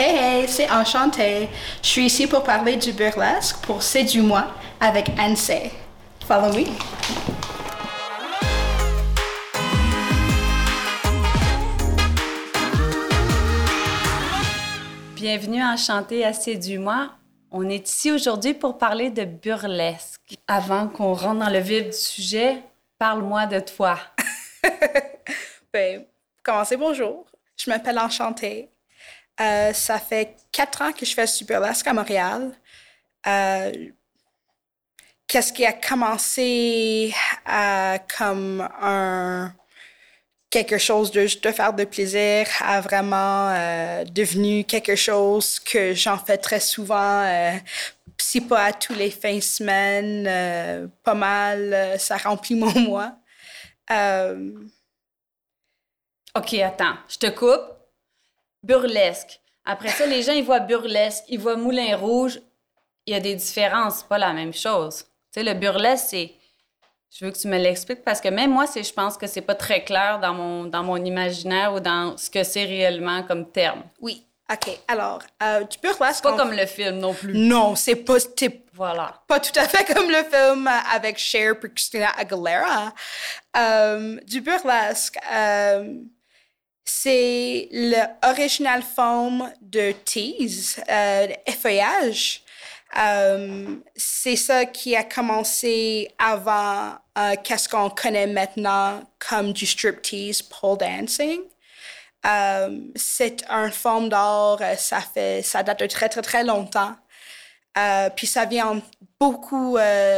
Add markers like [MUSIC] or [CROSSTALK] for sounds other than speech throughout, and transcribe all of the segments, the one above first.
Hey hey, c'est Enchanté. Je suis ici pour parler du burlesque pour C'est du moi avec Anse. Follow me. Bienvenue à Enchanté à C'est du moi. On est ici aujourd'hui pour parler de burlesque. Avant qu'on rentre dans le vif du sujet, parle-moi de toi. [LAUGHS] ben, commencez bonjour. Je m'appelle Enchantée. Euh, ça fait quatre ans que je fais du burlesque à Montréal. Euh, qu'est-ce qui a commencé euh, comme un quelque chose de de faire de plaisir a vraiment devenu quelque chose que j'en fais très souvent si pas à tous les fins de semaine, pas mal, ça remplit mon [LAUGHS] mois. OK, attends, je te coupe burlesque. Après ça, les gens, ils voient burlesque, ils voient Moulin Rouge. Il y a des différences, c'est pas la même chose. Tu sais, le burlesque, c'est. Je veux que tu me l'expliques parce que même moi, c'est, je pense que c'est pas très clair dans mon, dans mon imaginaire ou dans ce que c'est réellement comme terme. Oui. OK. Alors, euh, du burlesque. Pas comme le film non plus. Non, c'est pas. Voilà. Pas tout à fait [LAUGHS] comme le film avec Cher et Christina Aguilera. Euh, du burlesque. Euh, c'est l'original forme de tease, euh, effeuillage. Euh, c'est ça qui a commencé avant euh, qu'est-ce qu'on connaît maintenant comme du striptease pole dancing. Euh, c'est une forme d'art, ça fait, ça date de très très très longtemps. puis ça vient beaucoup,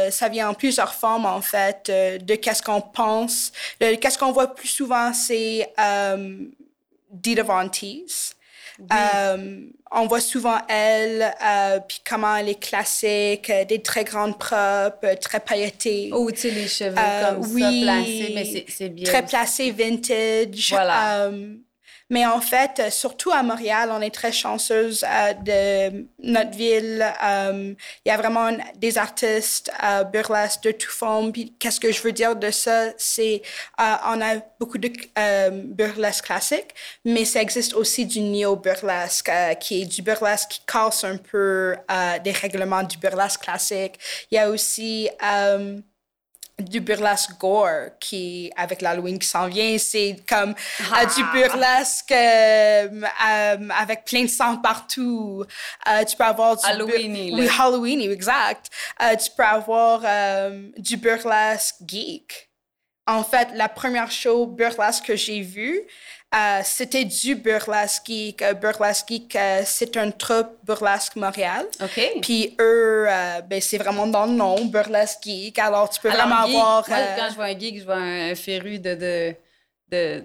ça vient en plusieurs formes en fait de qu'est-ce qu'on pense. Qu'est-ce qu'on voit plus souvent, c'est Dita Von Teese. Euh, on voit souvent elle, euh, puis comment elle est classique, euh, des très grandes propres, très pailletées. Oh, tu sais, les cheveux comme ça, placés, mais c'est bien. Très placés, vintage. Voilà. Mais en fait, euh, surtout à Montréal, on est très chanceuse euh, de notre ville. Euh, il y a vraiment des artistes burlesques de tout forme. Puis qu'est-ce que je veux dire de ça, c'est on a beaucoup de burlesque classique, mais ça existe aussi du néo-burlesque, qui est du burlesque qui casse un peu des règlements du burlesque classique. Il y a aussi du burlesque gore qui avec l'Halloween qui s'en vient c'est comme euh, ah. du burlesque euh, euh, avec plein de sang partout. Tu peux avoir du Halloween oui Halloween exact. Tu peux avoir du burlesque geek. En fait la première show burlesque que j'ai vue euh, c'était du Burlesque Geek. Euh, burlesque Geek, euh, c'est un troupe Burlesque Montréal. OK. Puis eux, ben, c'est vraiment dans le nom, Burlesque Geek. Alors, tu peux vraiment avoir... Moi, quand je vois un geek, je vois un, féru de, de, de,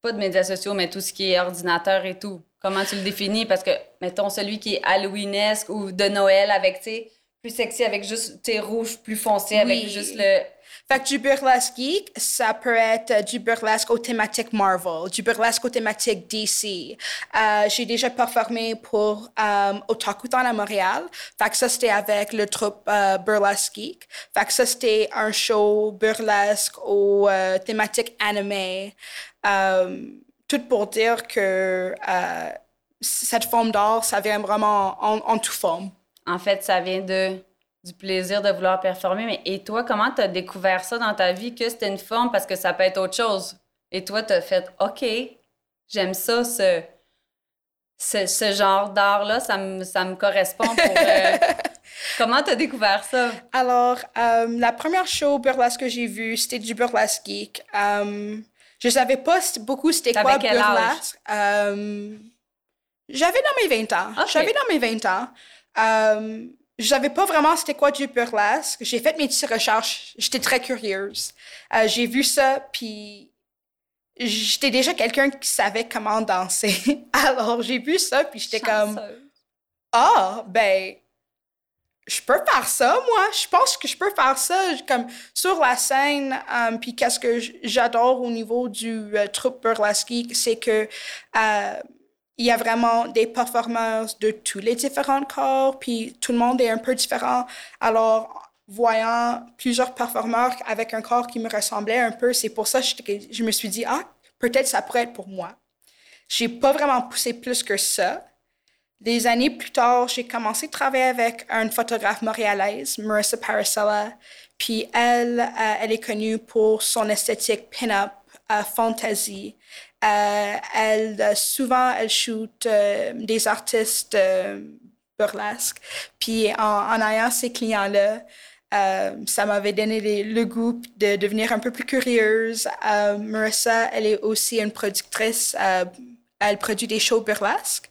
Pas de médias sociaux, mais tout ce qui est ordinateur et tout. Comment tu le définis? Parce que, mettons, celui qui est Halloweenesque ou de Noël avec, tu sais, plus sexy avec juste, tes rouge plus foncé avec juste le fait du burlesque geek, ça peut être du burlesque aux thématiques Marvel, du burlesque aux thématiques DC. Euh, j'ai déjà performé pour euh, Otakutan à Montréal. Fait que ça, c'était avec le troupe euh, Burlesque Geek. Fait que ça, c'était un show burlesque aux euh, thématiques anime. Euh, tout pour dire que cette forme d'art, ça vient vraiment en, en toute forme. En fait, ça vient de du plaisir de vouloir performer. Mais et toi, comment tu as découvert ça dans ta vie que c'était une forme parce que ça peut être autre chose? Et toi, tu as fait OK, j'aime ça, ce, ce, genre d'art-là, ça me, ça me correspond pour. Euh, [LAUGHS] comment tu as découvert ça? Alors, euh, la première show burlesque que j'ai vue, c'était du burlesque geek. Euh, je savais pas beaucoup c'était quoi quel burlesque. Euh, j'avais dans mes 20 ans. J'avais dans mes 20 ans. Savais pas vraiment c'était quoi du burlesque. J'ai fait mes petites recherches. J'étais très curieuse. Euh, j'ai vu ça, puis j'étais déjà quelqu'un qui savait comment danser. [LAUGHS] Alors, j'ai vu ça, puis j'étais comme... Ah, ben, je peux faire ça, moi. Je pense que je peux faire ça comme sur la scène. Um, puis qu'est-ce que j'adore au niveau du euh, troupe burlesque, c'est que euh, il y a vraiment des performances de tous les différents corps, puis tout le monde est un peu différent. Alors, voyant plusieurs performeurs avec un corps qui me ressemblait un peu, c'est pour ça que je me suis dit, ah, peut-être ça pourrait être pour moi. J'ai pas vraiment poussé plus que ça. des années plus tard, j'ai commencé à travailler avec une photographe montréalaise, Marissa Paracella. Puis elle, euh, elle est connue pour son esthétique pin-up, euh, fantasy. Euh, elle, souvent, elle shoot des artistes burlesques. Puis en, ayant ces clients-là, ça m'avait donné le goût de devenir un peu plus curieuse. Marissa, elle est aussi une productrice. elle produit des shows burlesques.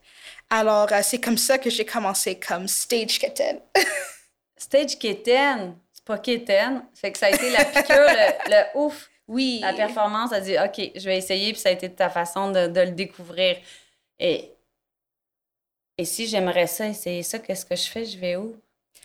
Alors, euh, c'est comme ça que j'ai commencé comme stage kitten. [LAUGHS] stage kitten, c'est pas kitten. Que ça a été la piqûre, le, ouf. Oui. La performance a dit, OK, je vais essayer, puis ça a été ta façon de, le découvrir. Et, et si j'aimerais ça, essayer ça, qu'est-ce que je fais? Je vais où?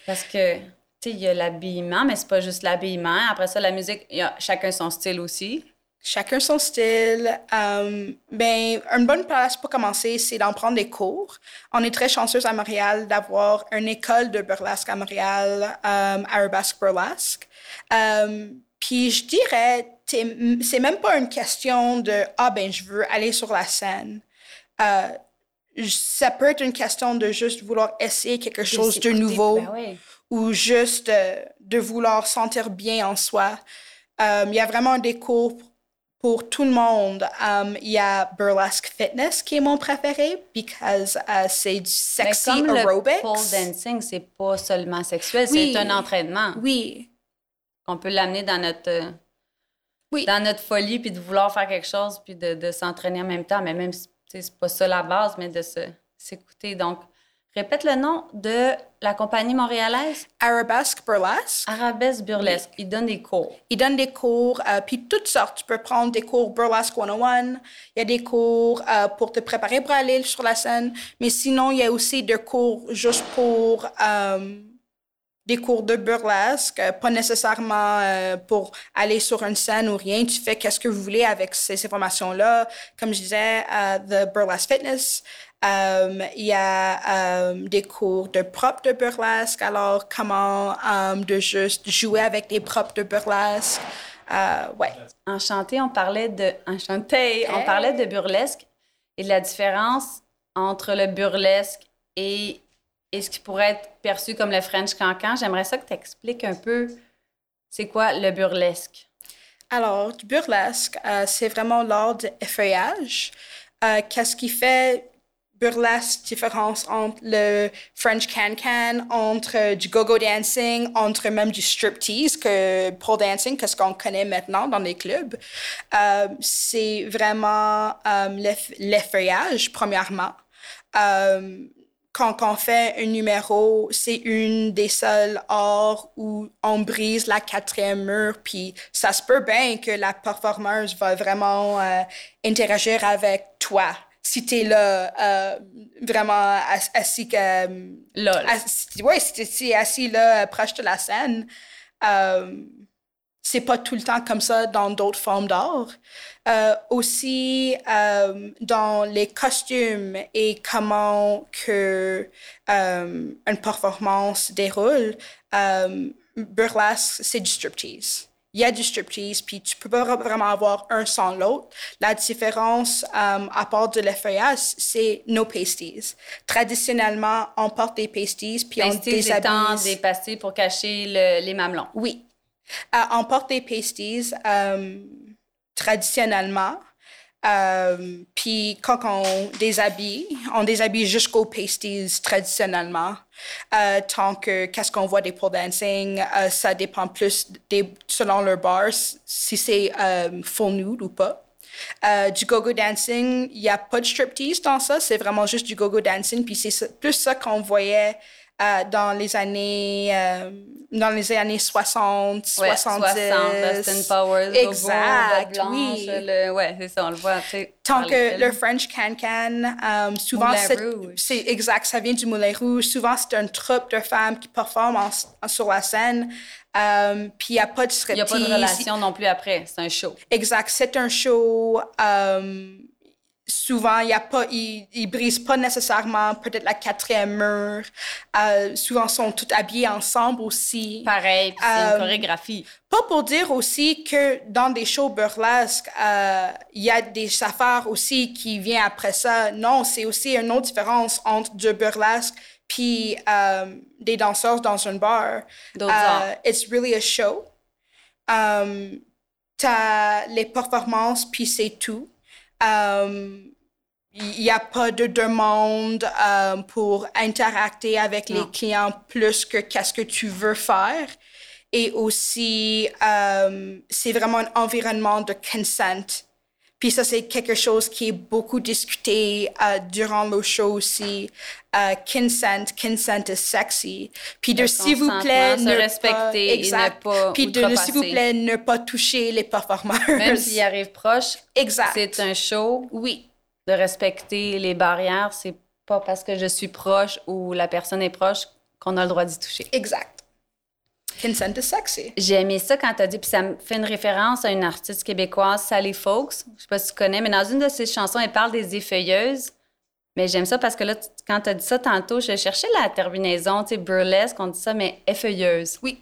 Parce que, tu sais, il y a l'habillement, mais c'est pas juste l'habillement. Après ça, la musique, y a chacun son style aussi. Chacun son style. Euh, ben, une bonne place pour commencer, c'est d'en prendre des cours. On est très chanceuse à Montréal d'avoir une école de burlesque à Montréal, euh, Arabesque Burlesque. Euh, puis je dirais, c'est même pas une question de ah ben je veux aller sur la scène. Euh, ça peut être une question de juste vouloir essayer quelque chose de nouveau ben ou juste de vouloir sentir bien en soi. Il y a vraiment des cours pour tout le monde, um, il y a Burlesque Fitness qui est mon préféré parce que uh, c'est du sexy Mais comme aerobics. Le pole dancing, c'est pas seulement sexuel, c'est un entraînement. Oui. On peut l'amener dans notre euh, oui. dans notre folie puis de vouloir faire quelque chose puis de, de s'entraîner en même temps, mais même si c'est pas ça la base, mais de s'écouter. Donc, Répète le nom de la compagnie montréalaise? Arabesque Burlesque. Arabesque Burlesque. Ils donnent des cours. Ils donnent des cours, euh, puis toutes sortes. Tu peux prendre des cours Burlesque 101. Il y a des cours euh, pour te préparer pour aller sur la scène. Mais sinon, il y a aussi des cours juste pour euh, des cours de burlesque, pas nécessairement pour aller sur une scène ou rien. Tu fais qu'est-ce que vous voulez avec ces informations-là. Comme je disais, The Burlesque Fitness. Euh, il y a euh, des cours de propre de burlesque, alors comment euh, de juste jouer avec des propres de burlesque. ouais. Enchanté, on parlait de enchanté, on parlait de burlesque et de la différence entre le burlesque et, et ce qui pourrait être perçu comme le French cancan. J'aimerais ça que tu expliques un peu c'est quoi le burlesque. Alors, du burlesque, c'est vraiment l'art d'effeuillage. Qu'est-ce qui fait burlesque différence entre le French can-can, entre du go-go dancing, entre même du striptease, que pole dancing, qu'est-ce qu'on connaît maintenant dans les clubs. Euh, c'est vraiment euh, l'effeuillage, premièrement. Euh, quand on fait un numéro, c'est une des seules arts où on brise la quatrième mur, puis ça se peut bien que la performeuse va vraiment euh, interagir avec toi si t'es là, euh, vraiment assis que. Euh, là. ouais, si t'es assis là, proche de la scène, euh, c'est pas tout le temps comme ça dans d'autres formes d'art. aussi, dans les costumes et comment que une performance déroule, burlesque, c'est du striptease il y a du striptease, puis tu peux pas vraiment avoir un sans l'autre. La différence, euh, à part de l'effeuillage, c'est nos pasties. Traditionnellement, on porte des pasties, puis on déshabille. des pastilles pour cacher les mamelons. Oui. Euh, on porte des pasties euh, traditionnellement. Euh, puis quand on déshabille, on déshabille jusqu'aux pasties traditionnellement. Euh, tant que qu'est-ce qu'on voit des pole dancing, euh, ça dépend plus des, selon leur bar, si c'est full nude ou pas. du go-go dancing, il n'y a pas de striptease dans ça, c'est vraiment juste du go-go dancing. Puis c'est plus ça qu'on voyait euh, dans les années euh, dans les années 60, ouais, 70. 60, Dustin Powers, exact, oui. Le, ouais, c'est ça, on le voit. Tant que le French can-can, um, souvent c'est exact, ça vient du Moulin Rouge. Souvent c'est une troupe de femmes qui performent sur la scène. Um, puis il n'y a pas de Il n'y a pas de relation non plus après, c'est un show. Exact, c'est un show. Um, souvent, il y a pas, ils, ils brisent pas nécessairement peut-être la quatrième mur. Euh, souvent, sont tous habillés ensemble aussi. Pareil, c'est une euh, chorégraphie. Pas pour dire aussi que dans des shows burlesques, euh, il y a des affaires aussi qui viennent après ça. Non, c'est aussi une autre différence entre du burlesque puis des danseurs dans un bar. it's really a show. Um, t'as les performances, puis c'est tout. Il n'y a pas de demande euh, pour interacter avec les clients plus que qu'est-ce que tu veux faire. Et aussi, euh, c'est vraiment un environnement de consent. Puis ça, c'est quelque chose qui est beaucoup discuté durant le show aussi. consent, consent is sexy. Puis de s'il vous plaît, ne respecter, exact. ne pas Puis de s'il vous plaît, ne pas toucher les performeurs. Même s'ils arrivent proche. Exact. C'est un show. Oui de respecter les barrières. C'est pas parce que je suis proche ou la personne est proche qu'on a le droit d'y toucher. Exact. Consent is sexy. J'ai aimé ça quand tu as dit, puis ça me fait une référence à une artiste québécoise, Sally Folks. Je sais pas si tu connais, mais dans une de ses chansons, elle parle des effeuilleuses. Mais j'aime ça parce que là, quand tu as dit ça tantôt, je cherchais la terminaison, tu sais, burlesque, on dit ça, mais effeuilleuse. Oui.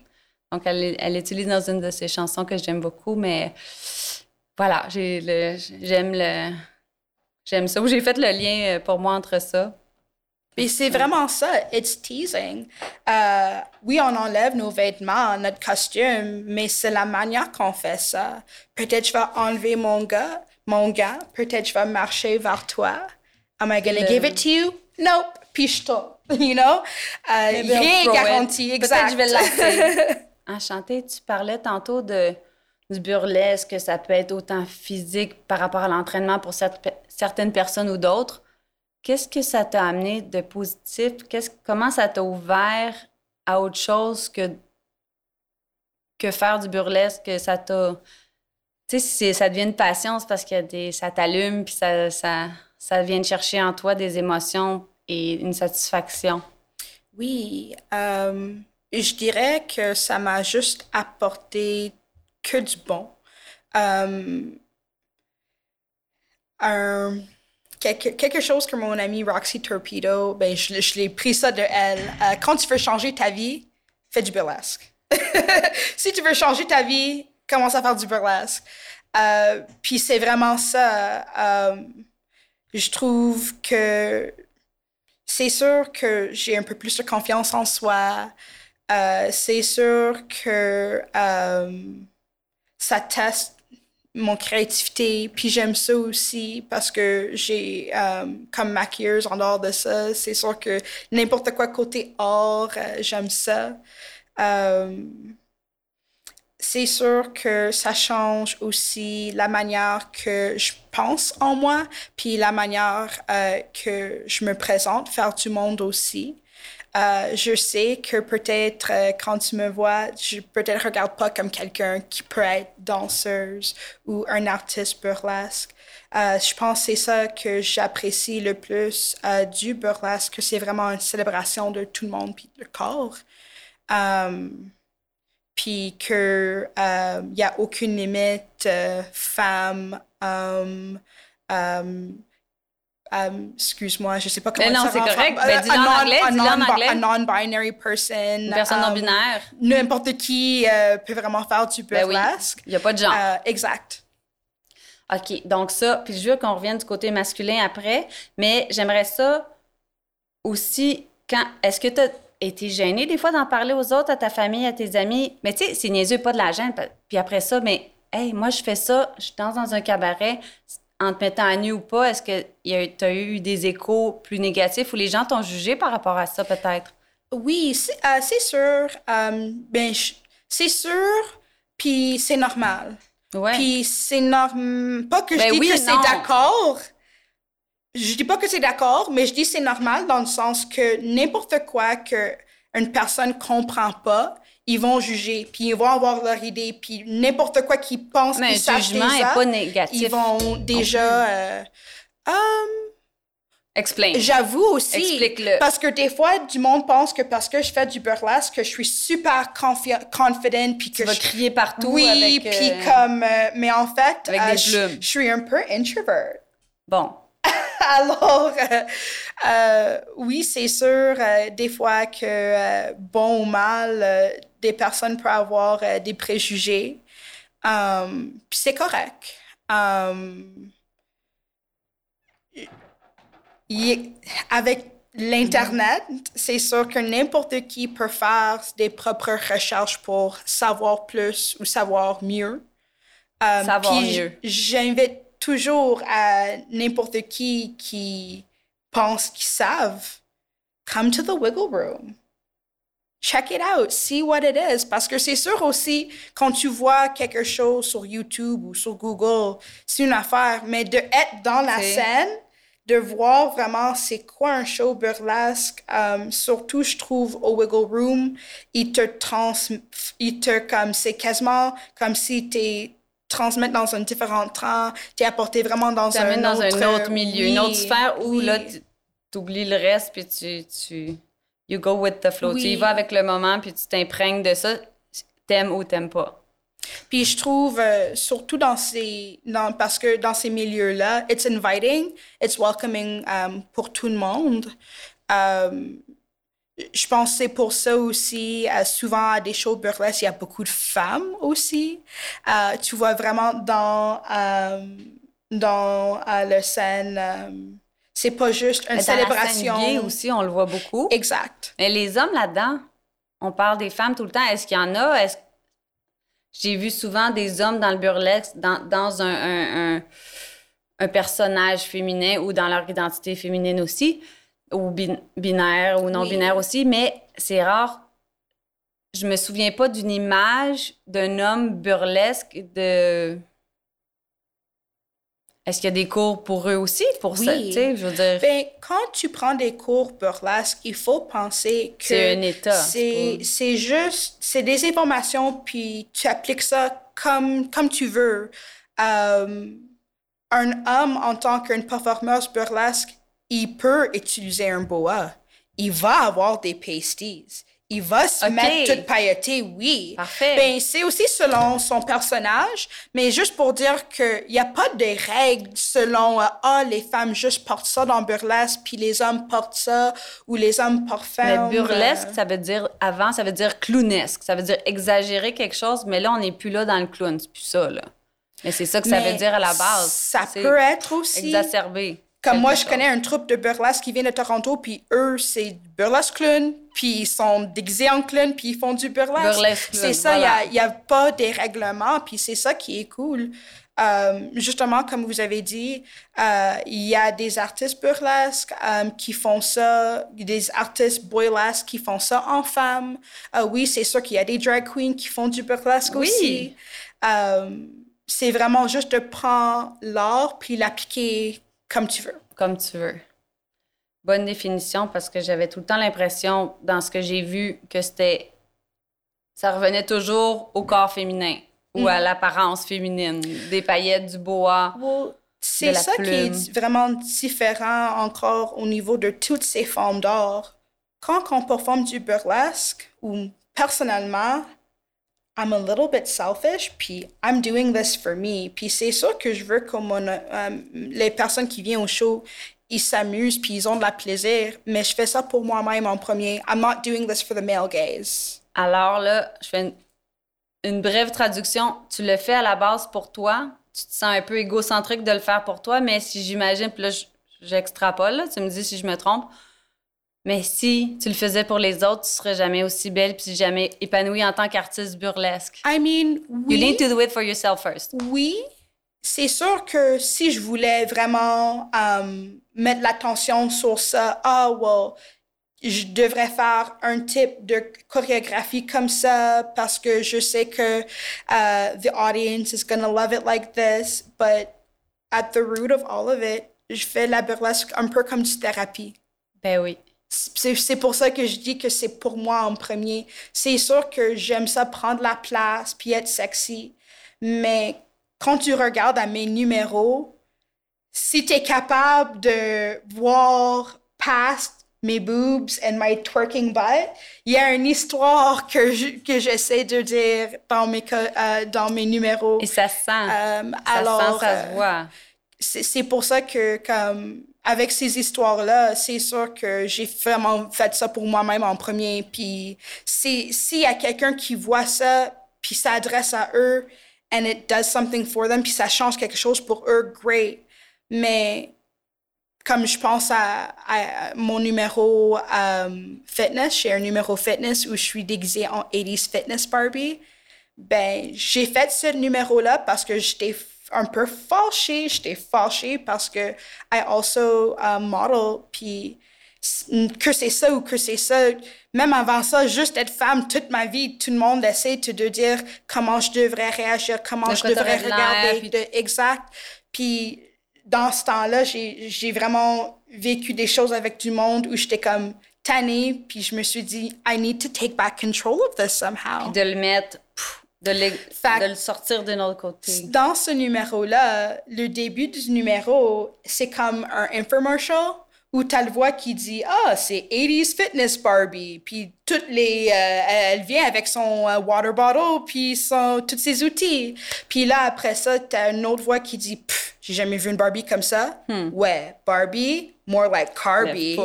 Donc, elle, elle utilise dans une de ses chansons que j'aime beaucoup, mais voilà, j'aime le, J'aime ça. J'ai fait le lien euh, pour moi entre ça. Et c'est vraiment ça, it's teasing. Euh, oui, on enlève nos vêtements, notre costume, mais c'est la manière qu'on fait ça. Peut-être je vais enlever mon gars, mon gars, peut-être je vais marcher vers toi. Am I gonna give it to you? Nope. Puis je [LAUGHS] you know? Euh, rien garanti, exact. Peut-être je vais lancer. [LAUGHS] Enchanté, tu parlais tantôt de du burlesque, ça peut être autant physique par rapport à l'entraînement pour certaines personnes ou d'autres. Qu'est-ce que ça t'a amené de positif? comment ça t'a ouvert à autre chose que, que faire du burlesque? Ça t'a. Tu sais, ça devient une passion, parce que ça t'allume, puis ça, ça, ça vient chercher en toi des émotions et une satisfaction. Oui. Euh, je dirais que ça m'a juste apporté que du bon. Euh, quelque, chose que mon amie Roxy Torpedo, ben, je, je l'ai pris ça de elle. Euh, quand tu veux changer ta vie, fais du burlesque. [LAUGHS] si tu veux changer ta vie, commence à faire du burlesque. Euh, puis c'est vraiment ça. je trouve que c'est sûr que j'ai un peu plus de confiance en soi. c'est sûr que ça teste mon créativité. Puis j'aime ça aussi parce que j'ai, euh, comme maquilleuse, en dehors de ça, c'est sûr que n'importe quoi côté or, euh, j'aime ça. Euh, c'est sûr que ça change aussi la manière que je pense en moi, puis la manière que je me présente, faire du monde aussi. Euh, je sais que peut-être euh, quand tu me vois, je peut-être regarde pas comme quelqu'un qui peut être danseuse ou un artiste burlesque. Euh, je pense que c'est ça que j'apprécie le plus du burlesque, que c'est vraiment une célébration de tout le monde puis le corps. puis qu'il n'y a aucune limite femme, homme, Um, excuse-moi, je sais pas comment mais non, c'est correct. Ben, dis-le en anglais, dis en anglais. A non-binary person. Une personne um, non-binaire. N'importe qui euh, peut vraiment faire du burlesque. Ben oui. Il n'y a pas de genre. Euh, exact. OK, donc ça, puis je veux qu'on revienne du côté masculin après, mais j'aimerais ça aussi, quand, est-ce que tu as été gênée des fois d'en parler aux autres, à ta famille, à tes amis? Mais tu sais, c'est niaiseux, pas de la gêne, puis après ça, mais, hey, moi, je fais ça, je danse dans un cabaret, en te mettant à nu ou pas, est-ce que tu as eu des échos plus négatifs ou les gens t'ont jugé par rapport à ça, peut-être? Oui, c'est euh, sûr. Euh, ben, c'est sûr, puis c'est normal. Ouais. Puis c'est normal. Pas que je ben dis que c'est d'accord. Je dis pas que c'est d'accord, mais je dis c'est normal dans le sens que n'importe quoi que une personne comprend pas, ils vont juger, puis ils vont avoir leur idée, puis n'importe quoi qu'ils pensent, Mais le jugement n'est pas négatif. Ils vont déjà... Euh, um, Explain. J'avoue aussi. Explique-le. Parce que des fois, du monde pense que parce que je fais du burlesque, que je suis super confident, puis que tu vas crier partout. Oui, puis euh, comme. Euh, mais en fait, avec des je, je, suis un peu introvert. Bon. [LAUGHS] Alors, oui, c'est sûr, des fois que, bon ou mal, des personnes peuvent avoir des préjugés. Puis c'est correct. avec l'Internet, c'est sûr que n'importe qui peut faire des propres recherches pour savoir plus ou savoir mieux. Euh, savoir mieux. J'invite toujours à n'importe qui qui pense qu'ils savent, come to the wiggle room. Check it out, see what it is. Parce que c'est sûr aussi, quand tu vois quelque chose sur YouTube ou sur Google, c'est une affaire, mais de être dans la scène, de voir vraiment c'est quoi un show burlesque. Um, surtout, je trouve, au Wiggle Room, il te trans... Il te, comme, c'est quasiment comme si tu transmettre dans un différent temps, t'es apporté vraiment dans un dans autre... un autre milieu, une autre sphère où là, tu oublies le reste, puis tu, tu... You go with the flow. Tu y vas avec le moment, puis tu t'imprègnes de ça, t'aimes ou t'aimes pas. Puis je trouve, euh, surtout dans ces, dans, parce que dans ces milieux-là, it's inviting, it's welcoming um, pour tout le monde. Um, je pense que c'est pour ça aussi, euh, souvent à des shows burlesques, il y a beaucoup de femmes aussi. Euh, tu vois vraiment dans, dans la scène, c'est pas juste une célébration. La scène aussi, on le voit beaucoup. Exact. Mais les hommes là-dedans, on parle des femmes tout le temps. Est-ce qu'il y en a? Est-ce j'ai vu souvent des hommes dans le burlesque, dans, dans un, un, un, personnage féminin ou dans leur identité féminine aussi, ou binaire ou non-binaire aussi, mais c'est rare. Je me souviens pas d'une image d'un homme burlesque de est-ce qu'il y a des cours pour eux aussi, pour ça, tu sais, je veux dire... Ben, quand tu prends des cours burlesque, il faut penser que... C'est un état. C'est juste... C'est des informations, puis tu appliques ça comme, comme tu veux. Euh, un homme, en tant qu'un performeuse burlesque, il peut utiliser un boa. Il va avoir des pasties il va se mettre tout pailleté, oui. Parfait. Ben, c'est aussi selon son personnage, mais juste pour dire qu'il n'y a pas de règles selon, euh, ah, les femmes juste portent ça dans burlesque, puis les hommes portent ça, ou les hommes portent ferme. Mais burlesque, ça veut dire, avant, ça veut dire clownesque. Ça veut dire exagérer quelque chose, mais là, on n'est plus là dans le clown. C'est plus ça, là. Mais c'est ça que ça veut dire à la base. Ça peut être aussi. Exacerbé. Comme moi, je connais un troupe de burlesque qui vient de Toronto, puis eux, c'est burlesque clown, puis ils sont déguisés en clown, puis ils font du burlesque. burlesque c'est ça, il n'y a, pas des règlements, puis c'est ça qui est cool. Euh, justement, comme vous avez dit, euh, il y a des artistes burlesques euh, qui font ça, des artistes boylesques qui font ça en femmes. oui, c'est sûr qu'il y a des drag queens qui font du burlesque oui. aussi. c'est vraiment juste de prendre l'art puis l'appliquer comme tu veux. Comme tu veux. Bonne définition parce que j'avais tout le temps l'impression, dans ce que j'ai vu, que c'était. Ça revenait toujours au corps féminin ou à mm. l'apparence féminine, des paillettes, du bois. c'est ça qui est vraiment différent encore au niveau de toutes ces formes d'art. Quand on performe du burlesque, ou personnellement, I'm a little bit selfish, puis I'm doing this for me. Puis c'est sûr que je veux que euh, les personnes qui viennent au show, ils s'amusent, puis ils ont de la plaisir, mais je fais ça pour moi-même en premier. I'm not doing this for the male gaze. Alors là, je fais une, brève traduction. Tu le fais à la base pour toi. Tu te sens un peu égocentrique de le faire pour toi, mais si j'imagine, puis là, j'extrapole, tu me dis si je me trompe, mais si tu le faisais pour les autres, tu serais jamais aussi belle puis jamais épanouie en tant qu'artiste burlesque. I mean, oui. You need to do it for yourself first. Oui. C'est sûr que si je voulais vraiment um, mettre l'attention sur ça, ah, well, je devrais faire un type de chorégraphie comme ça parce que je sais que uh, the audience is gonna love it like this. But at the root of all of it, je fais la burlesque un peu comme du thérapie. Ben oui. C'est pour ça que je dis que c'est pour moi en premier. C'est sûr que j'aime ça prendre la place puis être sexy. Mais quand tu regardes à mes numéros, si tu es capable de voir past mes boobs and my twerking butt, il y a une histoire que j'essaie de dire dans mes, euh, dans mes numéros. Et ça sent. Euh, ça alors, sent, ça se voit. c'est pour ça que comme avec ces histoires-là, c'est sûr que j'ai vraiment fait ça pour moi-même en premier. Puis s'il y a quelqu'un qui voit ça, puis s'adresse à eux, and it does something for them, puis ça change quelque chose pour eux, great. Mais comme je pense à, mon numéro um, fitness, j'ai un numéro fitness où je suis déguisée en 80s Fitness Barbie, ben j'ai fait ce numéro-là parce que j'étais un peu fâchée. J'étais fâchée parce que I also uh, model, puis que c'est ça ou que c'est ça. Même avant ça, juste être femme toute ma vie, tout le monde essaie de dire comment je devrais réagir, comment je devrais regarder. exact. Puis dans ce temps-là, j'ai vraiment vécu des choses avec du monde où j'étais comme tannée, puis je me suis dit, I need to take back control of this somehow. de le mettre de, le sortir de notre côté. Dans ce numéro-là, le début du numéro, c'est comme un infomercial où tu as le voix qui dit Ah, c'est 80s Fitness Barbie. Puis toutes les, euh, elle vient avec son euh, water bottle, puis son, tous ses outils. Puis là, après ça, tu as une autre voix qui dit J'ai jamais vu une Barbie comme ça. Hmm. Ouais, Barbie, more like Carbie.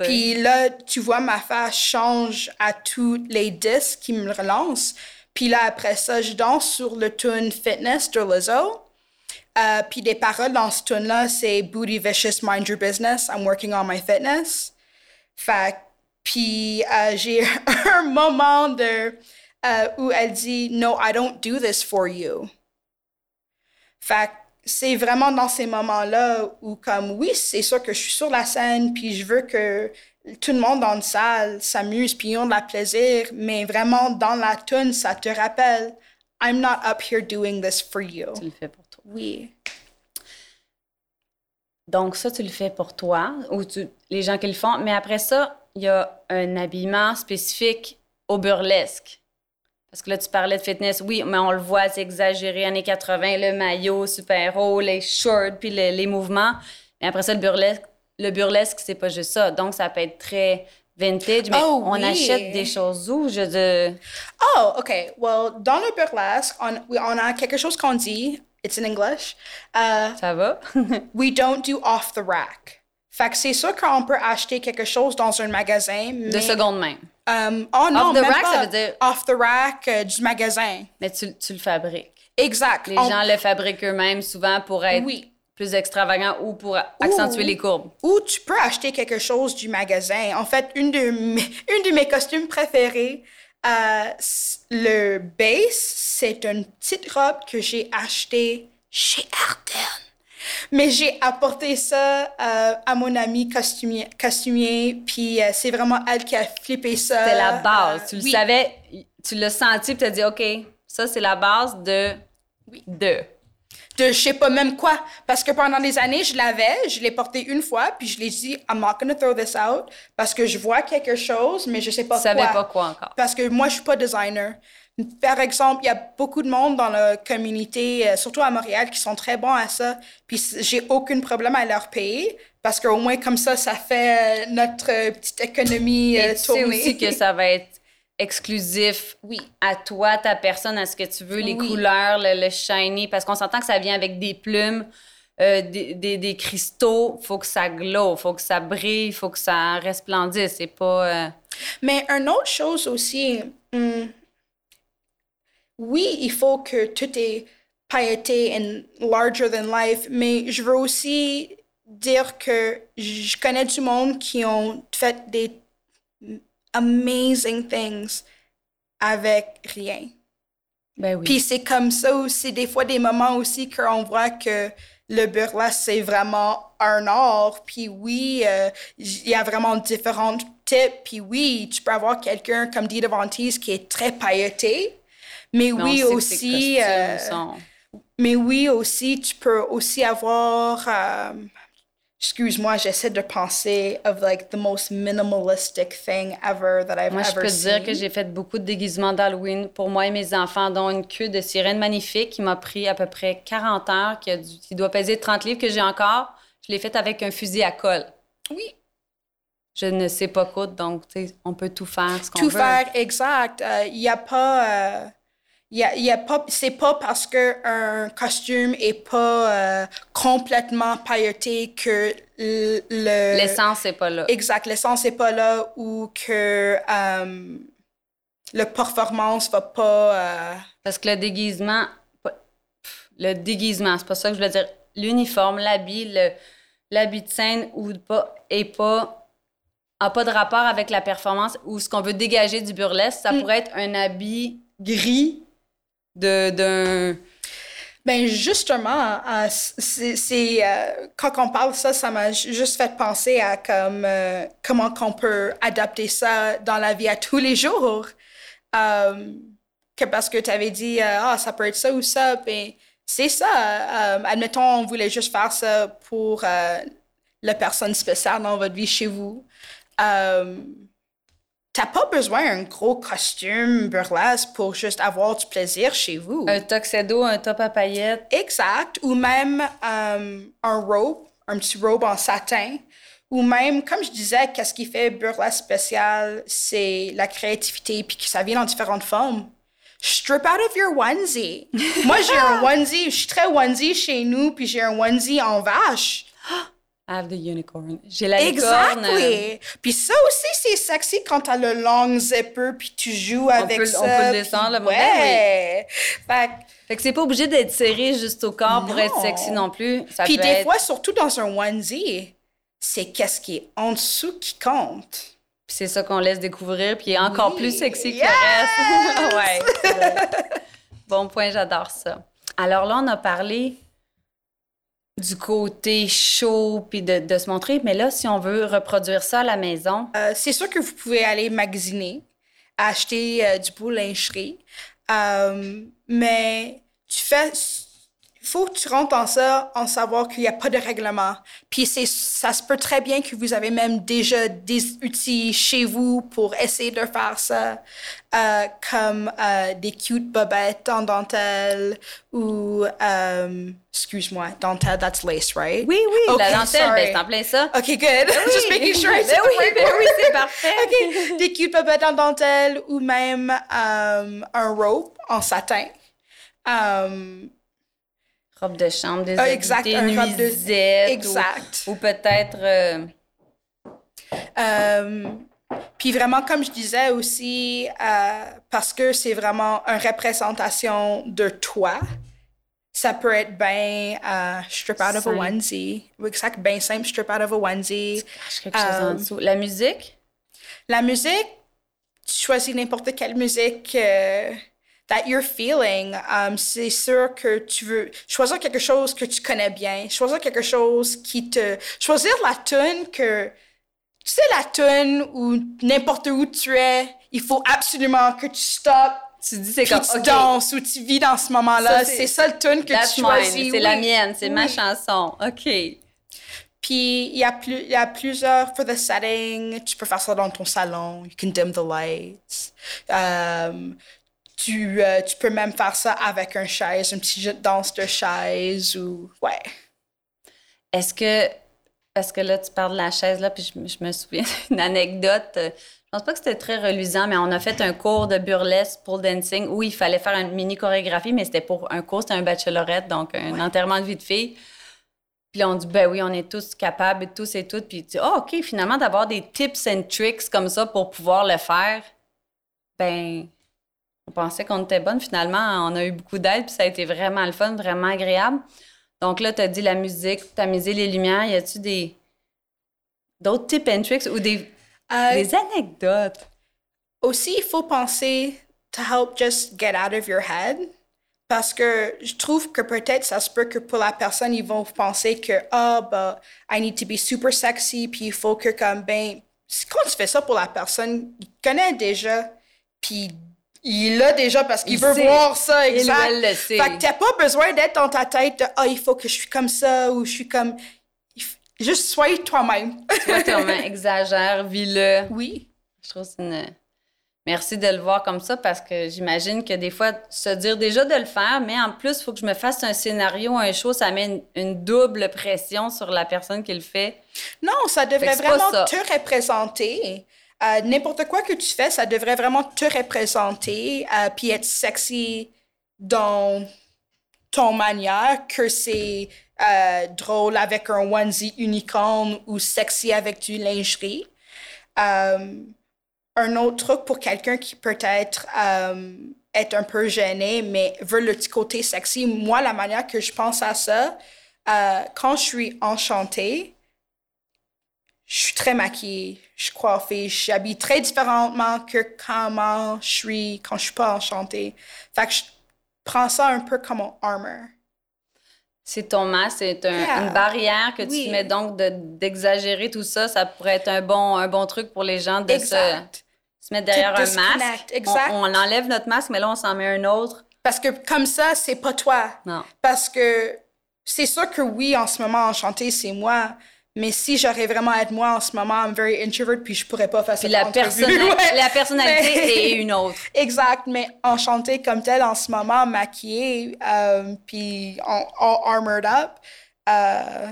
Puis là, tu vois, ma face change à tous les disques qui me relancent. Puis là, après ça, je danse sur le tune Fitness de Lizzo. Euh, puis des paroles dans ce tune-là, c'est Booty Vicious, Mind Your Business, I'm working on my fitness. Fait puis euh, j'ai [LAUGHS] un moment de, euh, où elle dit No, I don't do this for you. Fait c'est vraiment dans ces moments-là où, comme, oui, c'est sûr que je suis sur la scène, puis je veux que tout le monde dans la salle s'amuse puis ils ont de la plaisir, mais vraiment dans la tune, ça te rappelle I'm not up here doing this for you. Tu le fais pour toi. Oui. Donc ça, tu le fais pour toi ou les gens qui le font, mais après ça, il y a un habillement spécifique au burlesque. Parce que là, tu parlais de fitness, oui, mais on le voit, c'est exagéré, années 80, le maillot super haut, les shorts, puis les mouvements. Mais après ça, le burlesque, le burlesque, c'est pas juste ça. Donc, ça peut être très vintage, mais oh, on achète des choses où, je dis... Oh, OK. Well, dans le burlesque, on, on a quelque chose qu'on dit, it's in English. Uh, ça va? [LAUGHS] we don't do off the rack. Fait que c'est sûr qu'on peut acheter quelque chose dans un magasin. Mais, de seconde main. Um, oh non, off the rack, ça veut dire. Off the rack euh, du magasin. Mais tu, tu le fabriques. Exact. Les gens le fabriquent eux-mêmes souvent pour être. Oui plus extravagant ou pour accentuer les courbes. Ou tu peux acheter quelque chose du magasin. En fait, une de mes, [LAUGHS] une de mes costumes préférés, euh, le base, c'est une petite robe que j'ai achetée chez Arden. Mais j'ai apporté ça euh, à mon ami costumier, costumier puis euh, c'est vraiment elle qui a flippé ça. C'est la base. tu le savais, tu l'as senti, puis tu as dit, OK, ça, c'est la base de... Oui. De de je sais pas même quoi. Parce que pendant des années, je l'avais, je l'ai porté une fois, puis je l'ai dit, I'm not gonna throw this out, parce que je vois quelque chose, mais je sais pas quoi. Tu savais pas quoi encore. Parce que moi, je suis pas designer. Par exemple, il y a beaucoup de monde dans la communauté, euh, surtout à Montréal, qui sont très bons à ça. Puis j'ai aucun problème à leur payer parce qu'au moins comme ça, ça fait euh, notre petite économie euh, Et tu sais aussi que ça va être exclusif oui. à toi, ta personne, à ce que tu veux, les couleurs, le, shiny, parce qu'on s'entend que ça vient avec des plumes, euh, des, des, des, cristaux, faut que ça glow, faut que ça brille, faut que ça resplendisse, c'est pas... Euh, Mais une autre chose aussi, hmm, oui, il faut que tout est pailleté and larger than life, mais je veux aussi dire que je connais du monde qui ont fait des amazing things avec rien. Ben oui. Puis c'est comme ça aussi, des fois, des moments aussi qu'on voit que le burlesque, c'est vraiment un art. Puis oui, euh, il y a vraiment différents types. Puis oui, tu peux avoir quelqu'un comme Dita Vantis qui est très pailleté. Mais, oui aussi... Euh, mais oui aussi, tu peux aussi avoir... Euh, excuse-moi, j'essaie de penser of like the most minimalistic thing ever that I've moi, ever seen. Moi, je peux te dire que j'ai fait beaucoup de déguisements d'Halloween pour moi et mes enfants, dont une queue de sirène magnifique qui m'a pris à peu près 40 heures, qui, a qui doit peser 30 livres que j'ai encore. Je l'ai faite avec un fusil à colle. Oui. Je ne sais pas quoi, donc on peut tout faire ce qu'on veut. Tout faire, exact. Il euh, n'y a pas... Euh, y a, y a pas, c'est pas parce qu'un costume est pas euh, complètement pailleté que le... L'essence n'est pas là. Exact, l'essence n'est pas là ou que euh, le performance va pas... Euh, parce que le déguisement... Le déguisement, c'est pas ça que je veux dire. L'uniforme, l'habit, l'habit de scène ou pas, est pas a pas de rapport avec la performance ou ce qu'on veut dégager du burlesque. Ça mm. pourrait être un habit gris d'un. Ben justement, c'est euh, quand on parle ça, ça m'a juste fait penser à comme euh, comment qu'on peut adapter ça dans la vie à tous les jours. Euh, que parce que tu avais dit ah ça peut être ça ou ça, ben c'est ça. admettons, on voulait juste faire ça pour la personne spéciale dans votre vie chez vous. T'as pas besoin d'un gros costume burlesque pour juste avoir du plaisir chez vous. Un tuxedo, un top à paillettes. Exact. Ou même euh, un robe, un petit robe en satin. Ou même, comme je disais, qu'est-ce qui fait burlesque spécial, c'est la créativité, puis que ça vient dans différentes formes. Strip out of your onesie. [LAUGHS] Moi, j'ai un onesie, je suis très onesie chez nous, puis j'ai un onesie en vache. I have the unicorn. J'ai la licorne. Exactly. Puis ça aussi, c'est sexy quand t'as le long zipper puis tu joues avec ça. On peut le descendre, le modèle, ouais. Fait, fait que c'est pas obligé d'être serré juste au corps pour être sexy non plus. Ça puis des fois, surtout dans un onesie, c'est qu'est-ce qui est en dessous qui compte. Puis c'est ça qu'on laisse découvrir, puis est encore plus sexy que le reste. [LAUGHS] ouais. [LAUGHS] bon point, j'adore ça. Alors là, on a parlé du côté chaud puis de, de, se montrer. Mais là, si on veut reproduire ça à la maison. Euh, c'est sûr que vous pouvez aller magasiner, acheter euh, du beau. Euh, mais tu fais faut que tu rentres dans ça en savoir qu'il n'y a pas de règlement. Puis c'est, ça se peut très bien que vous avez même déjà des outils chez vous pour essayer de faire ça, euh, comme euh, des cute bobettes en dentelle ou, euh, excuse-moi, dentelle, that's lace, right? Oui, oui, la dentelle, ben, c'est en plein ça. OK, good. [LAUGHS] Just making sure. Ben oui, ben oui, c'est parfait. [LAUGHS] OK, des cute bobettes en dentelle ou même un rope en satin. Um, robe de chambre, des ah, exact, nuisettes. Exact. Ou, peut-être... Euh, euh, puis vraiment, comme je disais aussi, euh, parce que c'est vraiment une représentation de toi, ça peut être bien strip out of a onesie. Exact, bien simple, strip out of a onesie. quelque chose en dessous. La musique? La musique, tu choisis n'importe quelle musique that you're feeling. Um, c'est sûr que tu veux choisir quelque chose que tu connais bien, choisir quelque chose qui te... Choisir la tune que... Tu sais, la tune où n'importe où tu es, il faut absolument que tu stoppes tu dis c'est comme tu danses ou tu vis dans ce moment-là. C'est ça le tune que tu choisis. C'est la mienne, c'est ma chanson. OK. Puis il y, a plus, il y a plusieurs for the setting. Tu peux faire ça dans ton salon. You can dim the lights. Um, tu, euh, tu peux même faire ça avec un chaise, un petit jeu de danse de chaise ou. Ouais. Est-ce que. Parce que là, tu parles de la chaise, là, puis je, me souviens [LAUGHS] d'une anecdote. Je pense pas que c'était très reluisant, mais on a fait un cours de burlesque pour dancing où il fallait faire une mini chorégraphie, mais c'était pour un cours, c'était un bachelorette, donc un enterrement de vie de fille. Puis là, on dit, ben oui, on est tous capables, tous et toutes. Puis tu dis, oh, OK, finalement, d'avoir des tips and tricks comme ça pour pouvoir le faire, ben on pensait qu'on était bonne. Finalement, on a eu beaucoup d'aide, puis ça a été vraiment le fun, vraiment agréable. Donc là, tu as dit la musique, tu as misé les lumières. Y a-tu des d'autres tips and tricks ou des, euh, des anecdotes? Aussi, il faut penser to help just get out of your head. Parce que je trouve que peut-être ça se peut que pour la personne, ils vont penser que, ah, oh, bah, I need to be super sexy, puis il faut que, comme, ben, quand tu fais ça pour la personne, il connaît déjà, puis il l'a déjà parce qu'il veut voir ça, exact. Il le sait. Fait que t'as pas besoin d'être dans ta tête de « Ah, il faut que je suis comme ça » ou « Je suis comme... » Juste sois toi-même. Sois toi-même, [LAUGHS] exagère, vis-le. Oui. Je trouve c'est une... Merci de le voir comme ça parce que j'imagine que des fois, se dire déjà de le faire, mais en plus, il faut que je me fasse un scénario, un show, ça met une, double pression sur la personne qui le fait. Non, ça devrait vraiment te représenter. Euh, n'importe quoi que tu fais, ça devrait vraiment te représenter, euh, puis être sexy dans ton manière, que c'est euh, drôle avec un onesie unicorn ou sexy avec du lingerie. Euh, un autre truc pour quelqu'un qui peut-être est un peu gêné, mais veut le petit côté sexy, moi, la manière que je pense à ça, quand je suis enchantée, je suis très maquillée, je suis coiffée, j'habille très différemment que comment je suis quand je suis pas enchantée. Fait que je prends ça un peu comme un armor. C'est ton masque, c'est une barrière que tu mets donc d'exagérer tout ça. Ça pourrait être un bon, un bon truc pour les gens de se, se, mettre derrière un masque. Exact. On, on, enlève notre masque, mais là, on s'en met un autre. Parce que comme ça, c'est pas toi. Non. Parce que c'est sûr que oui, en ce moment, enchanté, c'est moi. Mais si j'aurais vraiment à être moi en ce moment, I'm very introvert, puis je pourrais pas faire ça. la, [LAUGHS] la personnalité est une autre. [LAUGHS] Exact, mais enchantée comme telle en ce moment, maquillée, euh, puis all, armored up, euh,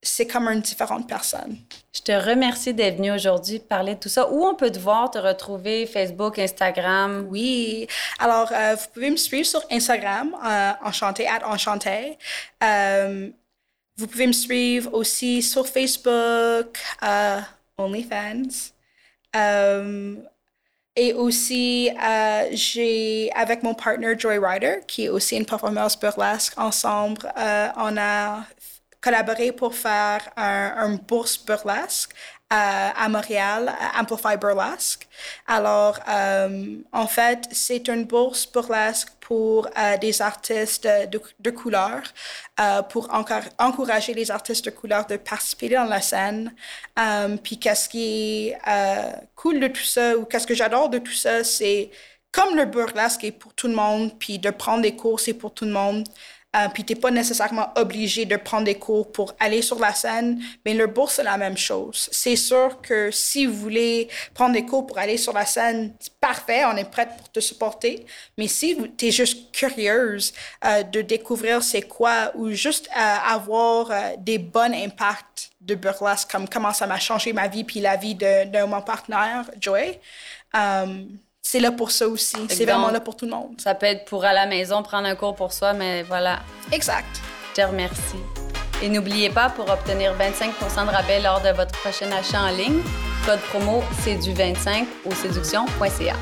c'est comme une différente personne. Je te remercie d'être venu aujourd'hui parler de tout ça. Où on peut te voir, te retrouver, Facebook, Instagram? Oui. Alors, euh, vous pouvez me suivre sur Instagram, euh, enchanté, at enchanté. Euh, vous pouvez me suivre aussi sur Facebook, uh, OnlyFans. Um, et aussi, uh, j'ai, avec mon partner Joy Ryder, qui est aussi une performeuse burlesque, ensemble, on a collaboré pour faire un, un bourse burlesque à Montréal, à Amplify Burlesque. Alors, euh, en fait, c'est une bourse burlesque pour euh, des artistes de, couleur, euh, pour encourager les artistes de couleur de participer dans la scène. puis qu'est-ce qui est cool de tout ça, ou qu'est-ce que j'adore de tout ça, c'est comme le burlesque est pour tout le monde, puis de prendre des cours, c'est pour tout le monde. Euh, puis tu n'es pas nécessairement obligé de prendre des cours pour aller sur la scène, mais le bourse, c'est la même chose. C'est sûr que si vous voulez prendre des cours pour aller sur la scène, c'est parfait, on est prêt pour te supporter. Mais si tu es juste curieuse euh, de découvrir c'est quoi ou juste euh, avoir des bons impacts de burlesque, comme comment ça m'a changé ma vie puis la vie de, de mon partenaire, Joy, c'est là pour ça aussi. C'est vraiment là pour tout le monde. Ça peut être pour à la maison prendre un cours pour soi, mais voilà. Exact. Je te remercie. Et n'oubliez pas, pour obtenir 25% de rabais lors de votre prochain achat en ligne, code promo c'est du 25 au séduction.ca.